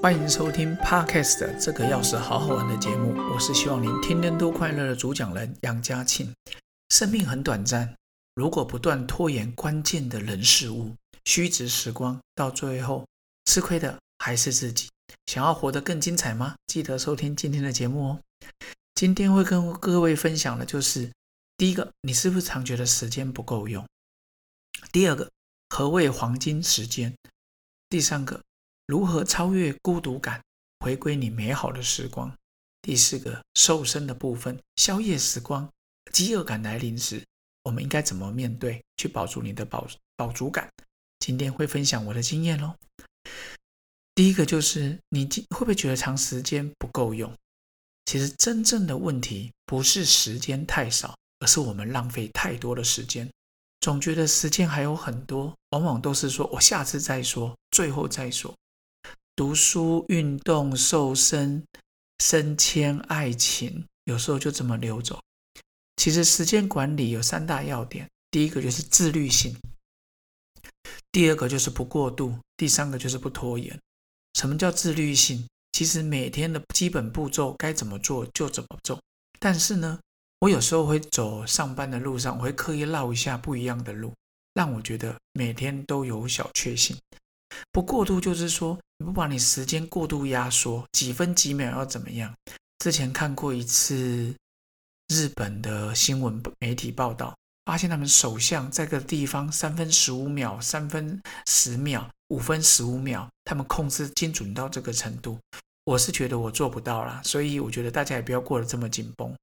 欢迎收听 Podcast 这个钥匙好好玩的节目。我是希望您天天都快乐的主讲人杨家庆。生命很短暂，如果不断拖延关键的人事物，虚掷时光，到最后吃亏的还是自己。想要活得更精彩吗？记得收听今天的节目哦。今天会跟各位分享的就是：第一个，你是不是常觉得时间不够用？第二个，何谓黄金时间？第三个。如何超越孤独感，回归你美好的时光？第四个瘦身的部分，宵夜时光，饥饿感来临时，我们应该怎么面对，去保住你的饱饱足感？今天会分享我的经验喽。第一个就是你会不会觉得长时间不够用？其实真正的问题不是时间太少，而是我们浪费太多的时间。总觉得时间还有很多，往往都是说我下次再说，最后再说。读书、运动、瘦身、升迁、爱情，有时候就这么溜走。其实时间管理有三大要点：第一个就是自律性，第二个就是不过度，第三个就是不拖延。什么叫自律性？其实每天的基本步骤该怎么做就怎么做。但是呢，我有时候会走上班的路上，我会刻意绕一下不一样的路，让我觉得每天都有小确幸。不过度就是说，你不把你时间过度压缩，几分几秒要怎么样？之前看过一次日本的新闻媒体报道，发现他们首相在个地方三分十五秒、三分十秒、五分十五秒，他们控制精准到这个程度。我是觉得我做不到啦，所以我觉得大家也不要过得这么紧绷。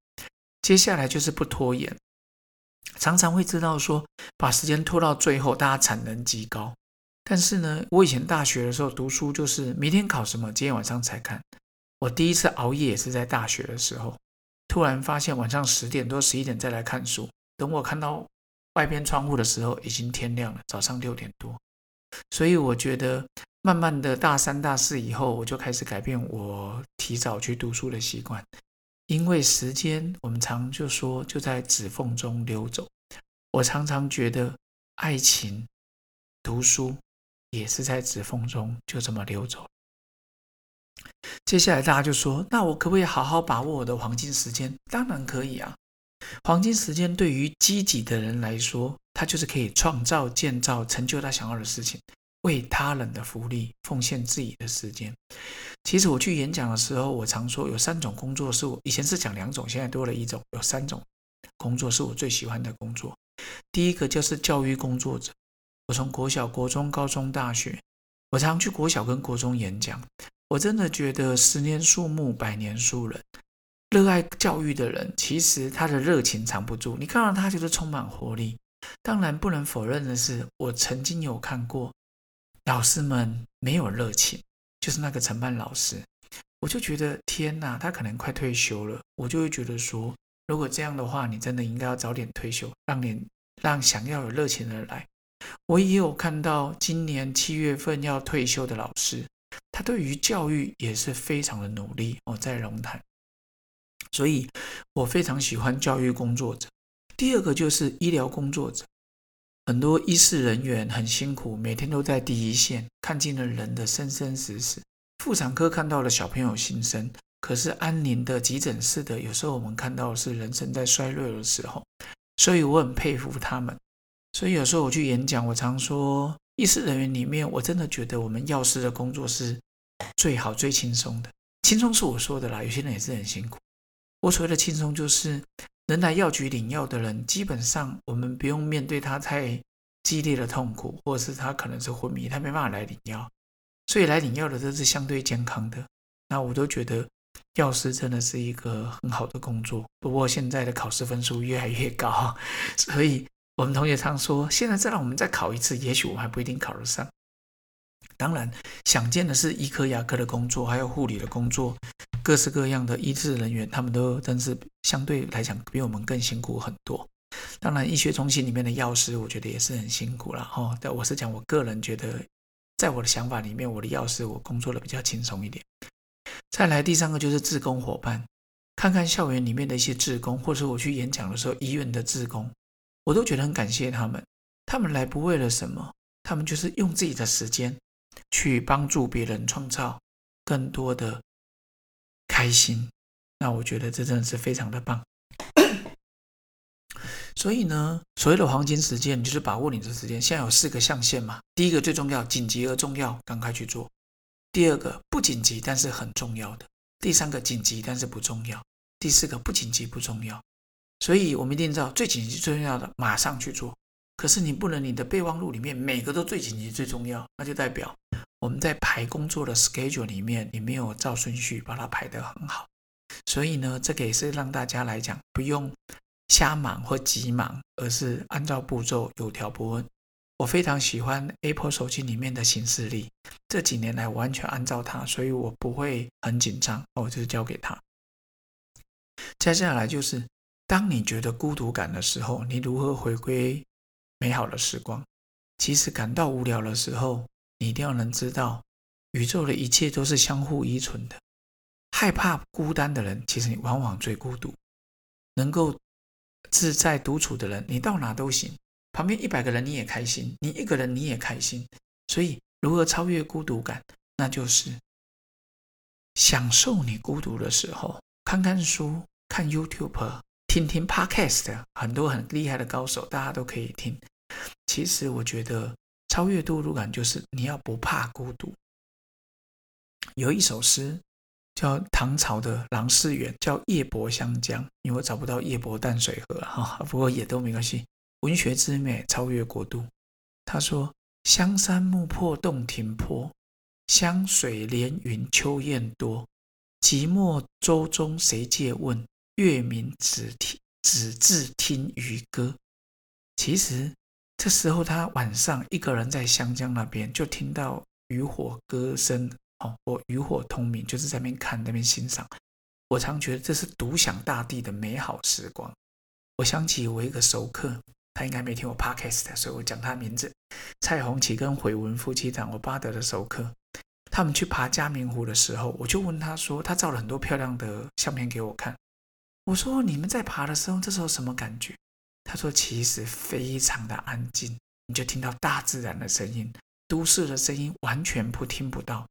接下来就是不拖延，常常会知道说，把时间拖到最后，大家产能极高。但是呢，我以前大学的时候读书，就是明天考什么，今天晚上才看。我第一次熬夜也是在大学的时候，突然发现晚上十点多、十一点再来看书，等我看到外边窗户的时候，已经天亮了，早上六点多。所以我觉得，慢慢的大三、大四以后，我就开始改变我提早去读书的习惯，因为时间我们常就说就在指缝中溜走。我常常觉得爱情、读书。也是在指缝中就这么流走。接下来大家就说：“那我可不可以好好把握我的黄金时间？”当然可以啊！黄金时间对于积极的人来说，他就是可以创造、建造、成就他想要的事情，为他人的福利奉献自己的时间。其实我去演讲的时候，我常说有三种工作是我以前是讲两种，现在多了一种，有三种工作是我最喜欢的工作。第一个就是教育工作者。我从国小、国中、高中、大学，我常去国小跟国中演讲。我真的觉得十年树木，百年树人。热爱教育的人，其实他的热情藏不住。你看到他就是充满活力。当然，不能否认的是，我曾经有看过老师们没有热情，就是那个承办老师，我就觉得天哪，他可能快退休了。我就会觉得说，如果这样的话，你真的应该要早点退休，让你让想要有热情的人来。我也有看到今年七月份要退休的老师，他对于教育也是非常的努力哦，在龙潭，所以我非常喜欢教育工作者。第二个就是医疗工作者，很多医事人员很辛苦，每天都在第一线，看尽了人的生生死死。妇产科看到了小朋友新生，可是安宁的急诊室的，有时候我们看到是人生在衰弱的时候，所以我很佩服他们。所以有时候我去演讲，我常说，医师人员里面，我真的觉得我们药师的工作是最好、最轻松的。轻松是我说的啦，有些人也是很辛苦。我所谓的轻松，就是能来药局领药的人，基本上我们不用面对他太激烈的痛苦，或者是他可能是昏迷，他没办法来领药。所以来领药的都是相对健康的。那我都觉得药师真的是一个很好的工作。不过现在的考试分数越来越高，所以。我们同学常说，现在再让我们再考一次，也许我们还不一定考得上。当然，想见的是医科、牙科的工作，还有护理的工作，各式各样的医治人员，他们都真是相对来讲比我们更辛苦很多。当然，医学中心里面的药师，我觉得也是很辛苦了哈。但我是讲，我个人觉得，在我的想法里面，我的药师我工作的比较轻松一点。再来第三个就是志工伙伴，看看校园里面的一些志工，或者我去演讲的时候，医院的志工。我都觉得很感谢他们，他们来不为了什么，他们就是用自己的时间去帮助别人创造更多的开心。那我觉得这真的是非常的棒。所以呢，所谓的黄金时间，你就是把握你的时间。现在有四个象限嘛，第一个最重要，紧急而重要，赶快去做；第二个不紧急但是很重要的；第三个紧急但是不重要；第四个不紧急不重要。所以我们一定知道最紧急最重要的，马上去做。可是你不能你的备忘录里面每个都最紧急最重要，那就代表我们在排工作的 schedule 里面，你没有照顺序把它排得很好。所以呢，这个也是让大家来讲不用。瞎忙或急忙，而是按照步骤有条不紊。我非常喜欢 Apple 手机里面的行事历，这几年来完全按照它，所以我不会很紧张。我就是交给他。接下来就是，当你觉得孤独感的时候，你如何回归美好的时光？其实感到无聊的时候，你一定要能知道，宇宙的一切都是相互依存的。害怕孤单的人，其实你往往最孤独。能够。自在独处的人，你到哪都行。旁边一百个人你也开心，你一个人你也开心。所以，如何超越孤独感？那就是享受你孤独的时候，看看书，看 YouTube，听听 Podcast，很多很厉害的高手，大家都可以听。其实，我觉得超越孤独感就是你要不怕孤独。有一首诗。叫唐朝的郎世远，叫夜泊湘江，因为我找不到夜泊淡水河 哈，不过也都没关系。文学之美超越国度。他说：香山木破洞庭坡，湘水连云秋雁多。寂寞舟中谁借问？月明只听只自听渔歌。其实这时候他晚上一个人在湘江那边，就听到渔火歌声。哦，我渔火通明，就是在那边看，那边欣赏。我常觉得这是独享大地的美好时光。我想起我一个熟客，他应该没听我 podcast，所以我讲他名字：蔡红旗跟悔文夫妻档，我巴德的熟客。他们去爬嘉明湖的时候，我就问他说，他照了很多漂亮的相片给我看。我说你们在爬的时候，这时候什么感觉？他说其实非常的安静，你就听到大自然的声音，都市的声音完全不听不到。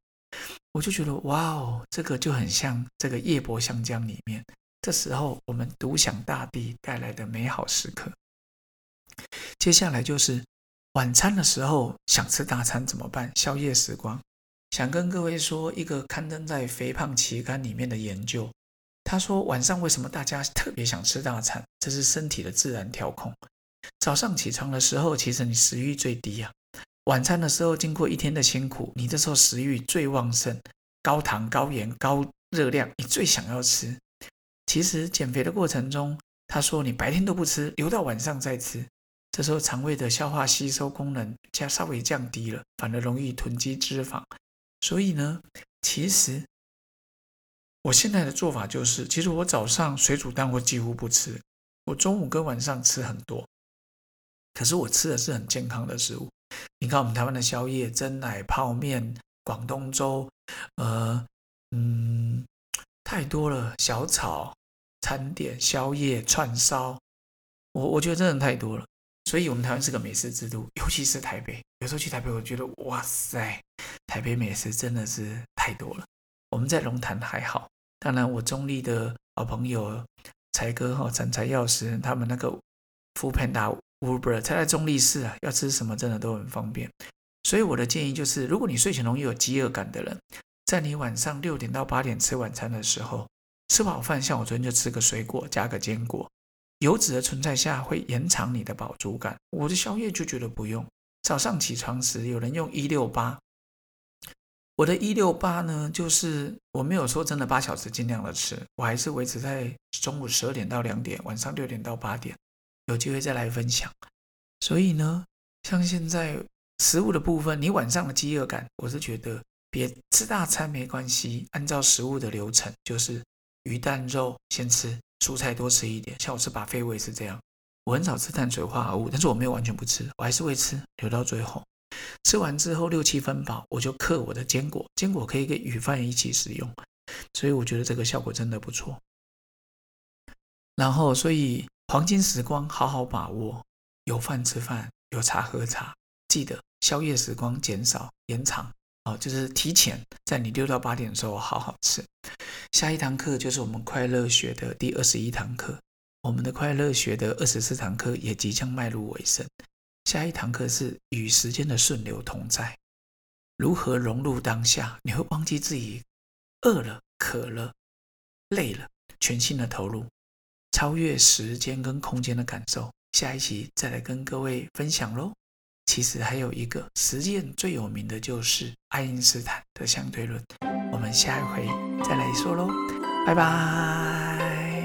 我就觉得哇哦，这个就很像这个夜泊湘江里面，这时候我们独享大地带来的美好时刻。接下来就是晚餐的时候，想吃大餐怎么办？宵夜时光，想跟各位说一个刊登在《肥胖期刊》里面的研究。他说晚上为什么大家特别想吃大餐？这是身体的自然调控。早上起床的时候，其实你食欲最低呀。晚餐的时候，经过一天的辛苦，你这时候食欲最旺盛，高糖、高盐、高热量，你最想要吃。其实减肥的过程中，他说你白天都不吃，留到晚上再吃，这时候肠胃的消化吸收功能加稍微降低了，反而容易囤积脂肪。所以呢，其实我现在的做法就是，其实我早上水煮蛋我几乎不吃，我中午跟晚上吃很多，可是我吃的是很健康的食物。你看我们台湾的宵夜，蒸奶、泡面、广东粥，呃，嗯，太多了。小炒、餐点、宵夜、串烧，我我觉得真的太多了。所以，我们台湾是个美食之都，尤其是台北。有时候去台北，我觉得哇塞，台北美食真的是太多了。我们在龙潭还好，当然我中立的好朋友才哥哈、产财药师他们那个福盘达。Uber 他在中立市啊，要吃什么真的都很方便。所以我的建议就是，如果你睡前容易有饥饿感的人，在你晚上六点到八点吃晚餐的时候，吃饱饭，像我昨天就吃个水果加个坚果，油脂的存在下会延长你的饱足感。我的宵夜就觉得不用。早上起床时有人用一六八，我的一六八呢，就是我没有说真的八小时尽量的吃，我还是维持在中午十二点到两点，晚上六点到八点。有机会再来分享。所以呢，像现在食物的部分，你晚上的饥饿感，我是觉得别吃大餐没关系。按照食物的流程，就是鱼蛋肉先吃，蔬菜多吃一点。像我吃把肺胃是这样，我很少吃碳水化合物，但是我没有完全不吃，我还是会吃，留到最后。吃完之后六七分饱，我就嗑我的坚果，坚果可以跟鱼饭一起食用，所以我觉得这个效果真的不错。然后，所以。黄金时光，好好把握。有饭吃饭，有茶喝茶。记得宵夜时光减少延长，哦，就是提前在你六到八点的时候好好吃。下一堂课就是我们快乐学的第二十一堂课，我们的快乐学的二十四堂课也即将迈入尾声。下一堂课是与时间的顺流同在，如何融入当下？你会忘记自己饿了、渴了、累了，全心的投入，超越时间跟空间的感受。下一期再来跟各位分享喽。其实还有一个实践最有名的就是爱因斯坦的相对论，我们下一回再来说喽，拜拜。